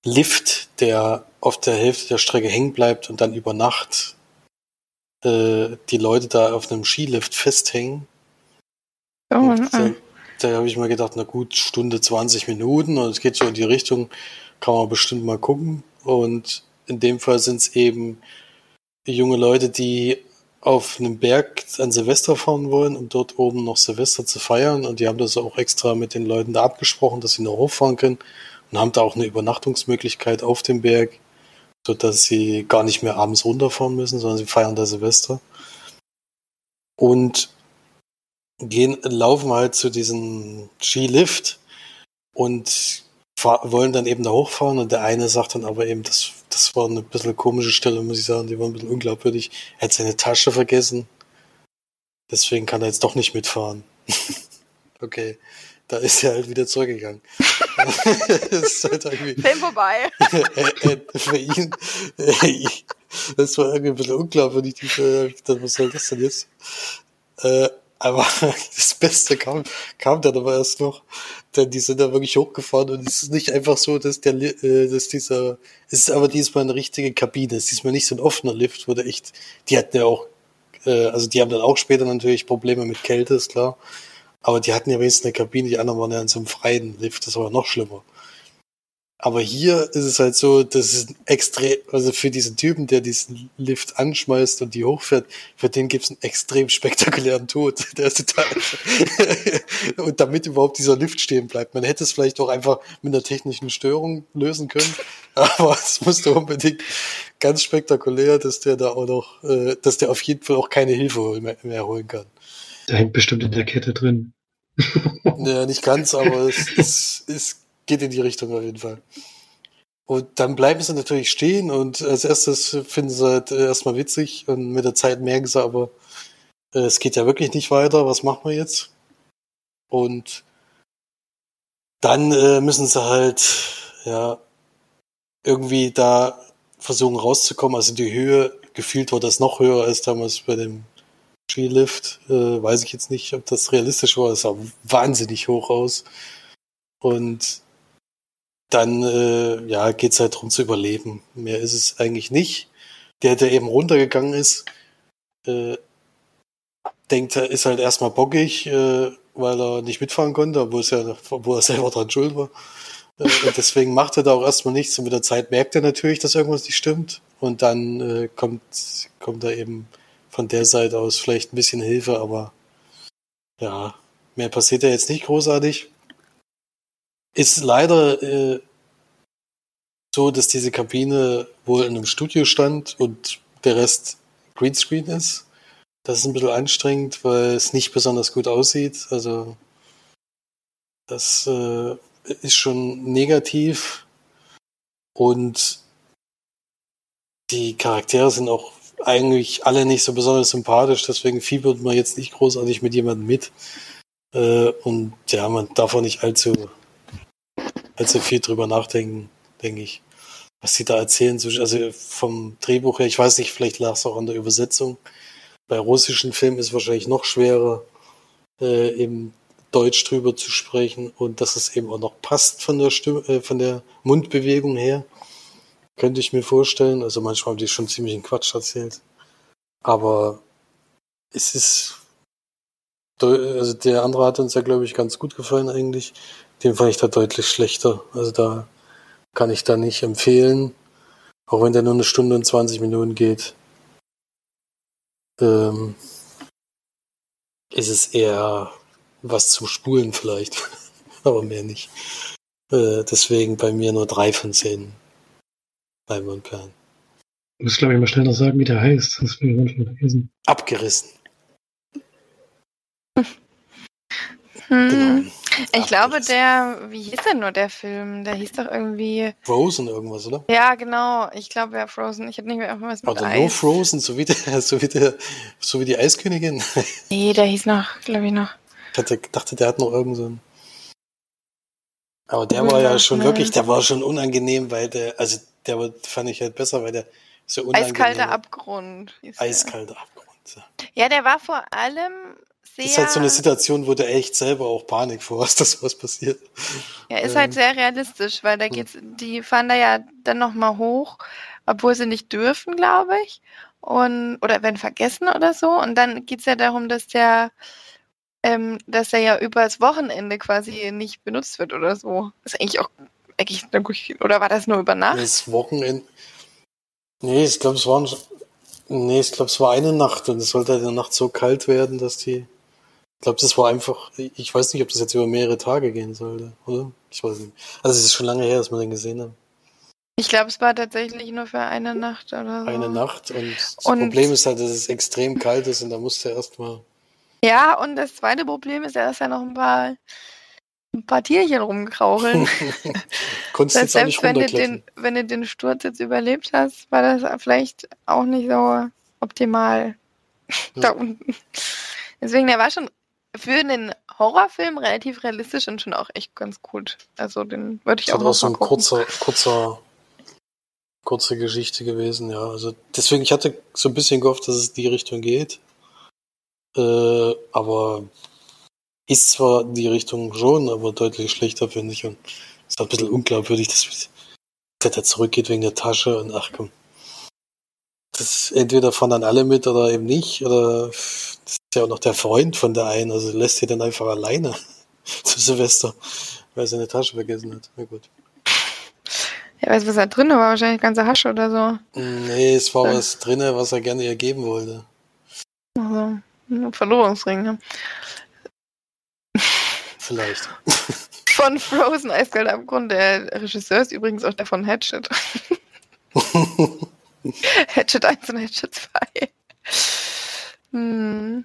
Lift, der auf der Hälfte der Strecke hängen bleibt und dann über Nacht äh, die Leute da auf einem Skilift festhängen.
Oh,
Und da da habe ich mir gedacht, na gut, Stunde 20 Minuten und es geht so in die Richtung, kann man bestimmt mal gucken. Und in dem Fall sind es eben junge Leute, die auf einem Berg an Silvester fahren wollen, um dort oben noch Silvester zu feiern. Und die haben das auch extra mit den Leuten da abgesprochen, dass sie noch hochfahren können und haben da auch eine Übernachtungsmöglichkeit auf dem Berg, sodass sie gar nicht mehr abends runterfahren müssen, sondern sie feiern da Silvester. Und gehen, laufen halt zu diesem Skilift und wollen dann eben da hochfahren und der eine sagt dann aber eben, das, das war eine bisschen komische Stelle, muss ich sagen, die war ein bisschen unglaubwürdig. Er hat seine Tasche vergessen. Deswegen kann er jetzt doch nicht mitfahren. okay. Da ist er halt wieder zurückgegangen. das ist halt irgendwie,
Film vorbei.
äh, äh, für ihn, äh, das war irgendwie ein bisschen unglaubwürdig, diese, ich dachte, was soll das denn jetzt? Aber das Beste kam, kam dann aber erst noch, denn die sind da wirklich hochgefahren und es ist nicht einfach so, dass der, äh, dass dieser, es ist aber diesmal eine richtige Kabine, es ist diesmal nicht so ein offener Lift, wo der echt, die hatten ja auch, äh, also die haben dann auch später natürlich Probleme mit Kälte, ist klar, aber die hatten ja wenigstens eine Kabine, die anderen waren ja in so einem freien Lift, das war ja noch schlimmer. Aber hier ist es halt so, dass es extrem, also für diesen Typen, der diesen Lift anschmeißt und die hochfährt, für den gibt es einen extrem spektakulären Tod. Der ist total und damit überhaupt dieser Lift stehen bleibt. Man hätte es vielleicht auch einfach mit einer technischen Störung lösen können, aber es musste unbedingt ganz spektakulär, dass der da auch noch, äh, dass der auf jeden Fall auch keine Hilfe mehr, mehr holen kann.
Der hängt bestimmt in der Kette drin.
Naja, nicht ganz, aber es, es, es geht in die Richtung auf jeden Fall. Und dann bleiben sie natürlich stehen und als erstes finden sie halt erstmal witzig und mit der Zeit merken sie aber, äh, es geht ja wirklich nicht weiter, was machen wir jetzt? Und dann äh, müssen sie halt, ja, irgendwie da versuchen rauszukommen. Also die Höhe, gefühlt war das noch höher als damals bei dem Skilift. Äh, weiß ich jetzt nicht, ob das realistisch war. Es sah wahnsinnig hoch aus. Und dann äh, ja, geht's halt drum zu überleben. Mehr ist es eigentlich nicht. Der, der eben runtergegangen ist, äh, denkt, er ist halt erstmal bockig, äh, weil er nicht mitfahren konnte, obwohl, es ja, obwohl er selber dran schuld war. Äh, und deswegen macht er da auch erstmal nichts. Und mit der Zeit merkt er natürlich, dass irgendwas nicht stimmt. Und dann äh, kommt, kommt da eben von der Seite aus vielleicht ein bisschen Hilfe, aber ja, mehr passiert ja jetzt nicht großartig. Ist leider äh, so, dass diese Kabine wohl in einem Studio stand und der Rest Greenscreen ist. Das ist ein bisschen anstrengend, weil es nicht besonders gut aussieht. Also das äh, ist schon negativ und die Charaktere sind auch eigentlich alle nicht so besonders sympathisch, deswegen fiebert man jetzt nicht großartig mit jemandem mit. Äh, und ja, man darf auch nicht allzu, allzu viel drüber nachdenken, denke ich. Was sie da erzählen, so- also vom Drehbuch her, ich weiß nicht, vielleicht lag es auch an der Übersetzung. Bei russischen Filmen ist wahrscheinlich noch schwerer, äh, eben Deutsch drüber zu sprechen und dass es eben auch noch passt von der Stimme, äh, von der Mundbewegung her. Könnte ich mir vorstellen. Also manchmal haben die schon ziemlich einen Quatsch erzählt. Aber es ist. Also der andere hat uns ja, glaube ich, ganz gut gefallen eigentlich. Den fand ich da deutlich schlechter. Also da kann ich da nicht empfehlen. Auch wenn der nur eine Stunde und 20 Minuten geht. Ähm, ist es eher was zum Spulen vielleicht. Aber mehr nicht. Äh, deswegen bei mir nur drei von zehn Leinwandperlen.
Du musst, glaube ich, mal schnell noch sagen, wie der heißt. Das will ich manchmal vergessen.
Abgerissen.
Hm.
Genau.
Ich glaube, der, wie hieß denn nur der Film? Der hieß doch irgendwie.
Frozen irgendwas, oder?
Ja, genau. Ich glaube, ja, Frozen. Ich hätte nicht mehr irgendwas mit
Oder
Eis.
No Frozen, so wie, der, so, wie der, so wie die Eiskönigin.
Nee, der hieß noch, glaube ich, noch.
Ich hatte, dachte, der hat noch irgend so einen. Aber der war ja schon wirklich, der war schon unangenehm, weil der, also der fand ich halt besser, weil der so unangenehm
Eiskalter Abgrund.
Eiskalter Abgrund. Ja.
Der war vor allem sehr.
Das ist halt so eine Situation, wo du echt selber auch Panik vor hast, dass was passiert.
Ja, ist
Ähm,
halt sehr realistisch, weil da
hm.
geht's, die fahren da ja dann nochmal hoch, obwohl sie nicht dürfen, glaube ich. Und, oder werden vergessen oder so. Und dann geht's ja darum, dass der, ähm, dass der ja übers Wochenende quasi nicht benutzt wird oder so. ist eigentlich auch, eigentlich, oder war das nur über Nacht?
Das Wochenende. Nee, ich glaube, es waren, nee, ich glaube, es war eine Nacht und es sollte in der Nacht so kalt werden, dass die, ich glaube, das war einfach, ich weiß nicht, ob das jetzt über mehrere Tage gehen sollte, oder? Ich weiß nicht. Also es ist schon lange her, dass wir den gesehen haben.
Ich glaube, es war tatsächlich nur für eine Nacht oder so.
Eine Nacht und das
Und-
Problem ist halt, dass es extrem kalt ist und da musste er erstmal,
Ja, und das zweite Problem ist ja, dass ja noch ein paar, ein paar Tierchen rumkraucheln.
konntest jetzt auch nicht
selbst wenn du, den, wenn du den Sturz jetzt überlebt hast, war das vielleicht auch nicht so optimal
Ja.
da unten. Deswegen, der war schon für einen Horrorfilm relativ realistisch und schon auch echt ganz gut. Also den würde ich
Das
auch noch
auch so ein
gucken.
kurzer, kurzer, kurze Geschichte gewesen, ja. Also deswegen, ich hatte so ein bisschen gehofft, dass es in die Richtung geht. Äh, aber ist zwar die Richtung schon, aber deutlich schlechter, finde ich. Und es ist ein bisschen unglaubwürdig, dass dass er zurückgeht wegen der Tasche und ach komm. Das entweder fahren dann alle mit oder eben nicht. Oder das ist ja auch noch der Freund von der einen, also lässt sie dann einfach alleine zu Silvester, weil er seine Tasche vergessen hat. Na gut.
Ja, weiß, was da drin war, wahrscheinlich ganze Hasche oder so.
Nee, es war
Ja.
was drinne, was er gerne ihr geben wollte.
Also, ein Verlorungsring. Ne?
Vielleicht.
Von Frozen Eiskalt Abgrund. Der Regisseur ist übrigens auch der von Hatchet. Hatchet 1 und Hatchet 2. Hm.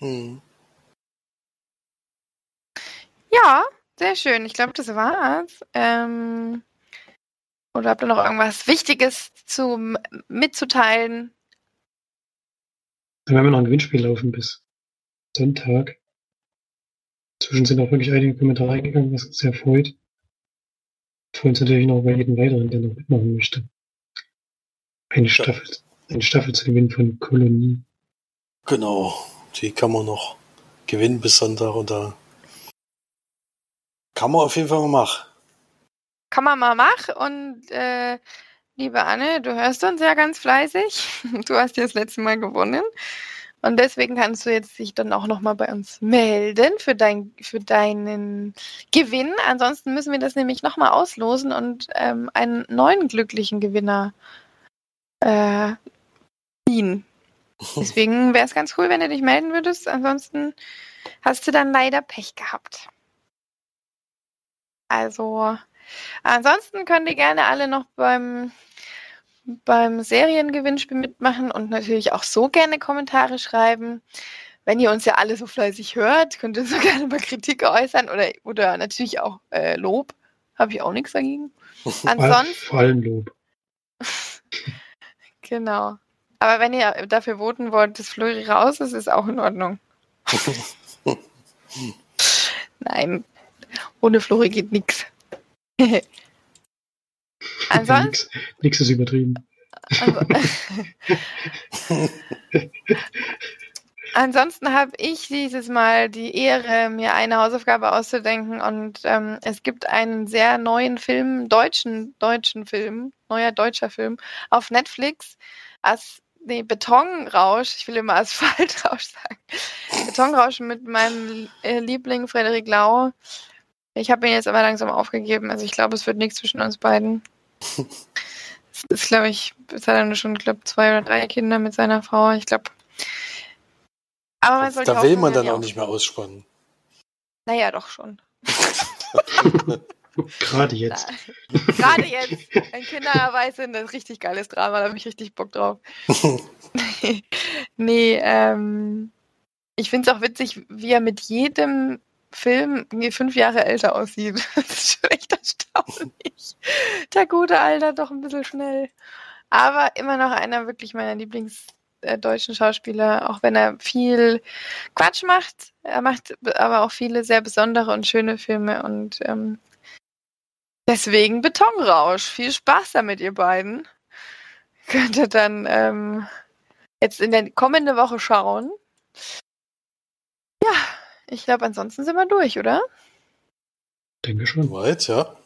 hm.
Ja, sehr schön. Ich glaube, das war's. Ähm, oder habt ihr noch irgendwas Wichtiges zum mitzuteilen?
Dann werden wir noch ein Gewinnspiel laufen bis Sonntag. Inzwischen sind auch wirklich einige Kommentare eingegangen, was uns sehr freut. Freuen uns natürlich noch über jeden weiteren, der noch mitmachen möchte. Eine Staffel, eine Staffel zu gewinnen von Kolonie.
Genau. Die kann man noch gewinnen bis Sonntag und da kann man auf jeden Fall mal machen.
Kann man mal machen. Und äh, liebe Anne, du hörst uns ja ganz fleißig. Du hast ja das letzte Mal gewonnen. Und deswegen kannst du jetzt dich dann auch nochmal bei uns melden für, dein, für deinen Gewinn. Ansonsten müssen wir das nämlich nochmal auslosen und ähm, einen neuen glücklichen Gewinner äh, ziehen. Deswegen wäre es ganz cool, wenn du dich melden würdest. Ansonsten hast du dann leider Pech gehabt. Also, ansonsten könnt ihr gerne alle noch beim, beim Seriengewinnspiel mitmachen und natürlich auch so gerne Kommentare schreiben. Wenn ihr uns ja alle so fleißig hört, könnt ihr so gerne mal Kritik äußern oder, oder natürlich auch äh, Lob. Habe ich auch nichts dagegen. Ansonsten,
Vor allem Lob.
genau. Aber wenn ihr dafür voten wollt, dass Flori raus ist, ist auch in Ordnung. Nein, ohne Flori geht nichts. Ansonsten,
Nix, nix ist übertrieben.
also, Ansonsten habe ich dieses Mal die Ehre, mir eine Hausaufgabe auszudenken und ähm, es gibt einen sehr neuen Film, deutschen, deutschen Film, neuer deutscher Film auf Netflix. As, nee, Betonrausch, ich will immer Asphaltrausch sagen. Betonrausch mit meinem äh, Liebling Frederik Lau. Ich habe ihn jetzt aber langsam aufgegeben. Also ich glaube, es wird nichts zwischen uns beiden. Es ist, glaube ich, es hat er schon, glaube zwei oder drei Kinder mit seiner Frau. Ich glaube,
aber man sollte Da will man dann auch nicht mehr ausspannen.
Naja, doch schon.
Gerade jetzt.
Gerade jetzt. Ein Kindererweis sind ein richtig geiles Drama, da habe ich richtig Bock drauf. nee, ähm, ich finde es auch witzig, wie er mit jedem Film fünf Jahre älter aussieht. Das ist schon echt erstaunlich. Der gute Alter doch ein bisschen schnell. Aber immer noch einer wirklich meiner Lieblings- äh, deutschen Schauspieler, auch wenn er viel Quatsch macht. Er macht aber auch viele sehr besondere und schöne Filme und ähm, deswegen Betonrausch. Viel Spaß damit, ihr beiden. Könnt ihr dann ähm, jetzt in der kommende Woche schauen. Ich glaube, ansonsten sind wir durch, oder?
Denke schon.
Weit, ja.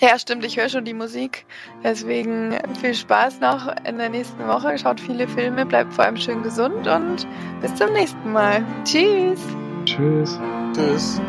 Ja, stimmt, ich höre schon die Musik. Deswegen viel Spaß noch in der nächsten Woche. Schaut viele Filme, bleibt vor allem schön gesund und bis zum nächsten Mal. Tschüss.
Tschüss.
Tschüss.